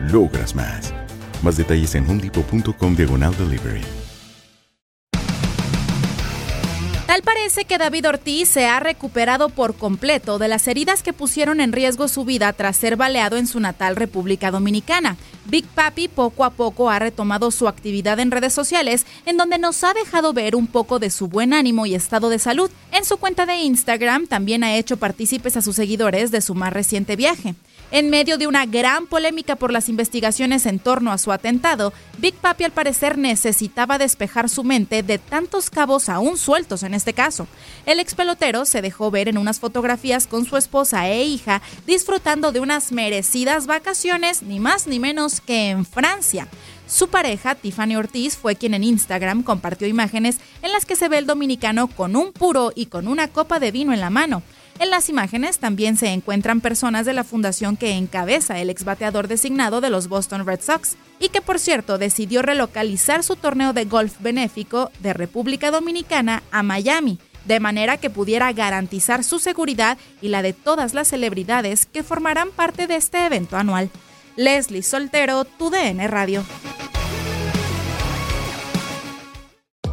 logras más. Más detalles en homedepot.com diagonal delivery. Tal parece que David Ortiz se ha recuperado por completo de las heridas que pusieron en riesgo su vida tras ser baleado en su natal República Dominicana. Big Papi poco a poco ha retomado su actividad en redes sociales, en donde nos ha dejado ver un poco de su buen ánimo y estado de salud. En su cuenta de Instagram también ha hecho partícipes a sus seguidores de su más reciente viaje. En medio de una gran polémica por las investigaciones en torno a su atentado, Big Papi al parecer necesitaba despejar su mente de tantos cabos aún sueltos en este caso. El ex pelotero se dejó ver en unas fotografías con su esposa e hija disfrutando de unas merecidas vacaciones, ni más ni menos que en Francia. Su pareja, Tiffany Ortiz, fue quien en Instagram compartió imágenes en las que se ve el dominicano con un puro y con una copa de vino en la mano. En las imágenes también se encuentran personas de la fundación que encabeza el exbateador designado de los Boston Red Sox y que por cierto decidió relocalizar su torneo de golf benéfico de República Dominicana a Miami, de manera que pudiera garantizar su seguridad y la de todas las celebridades que formarán parte de este evento anual. Leslie Soltero, tu DN Radio.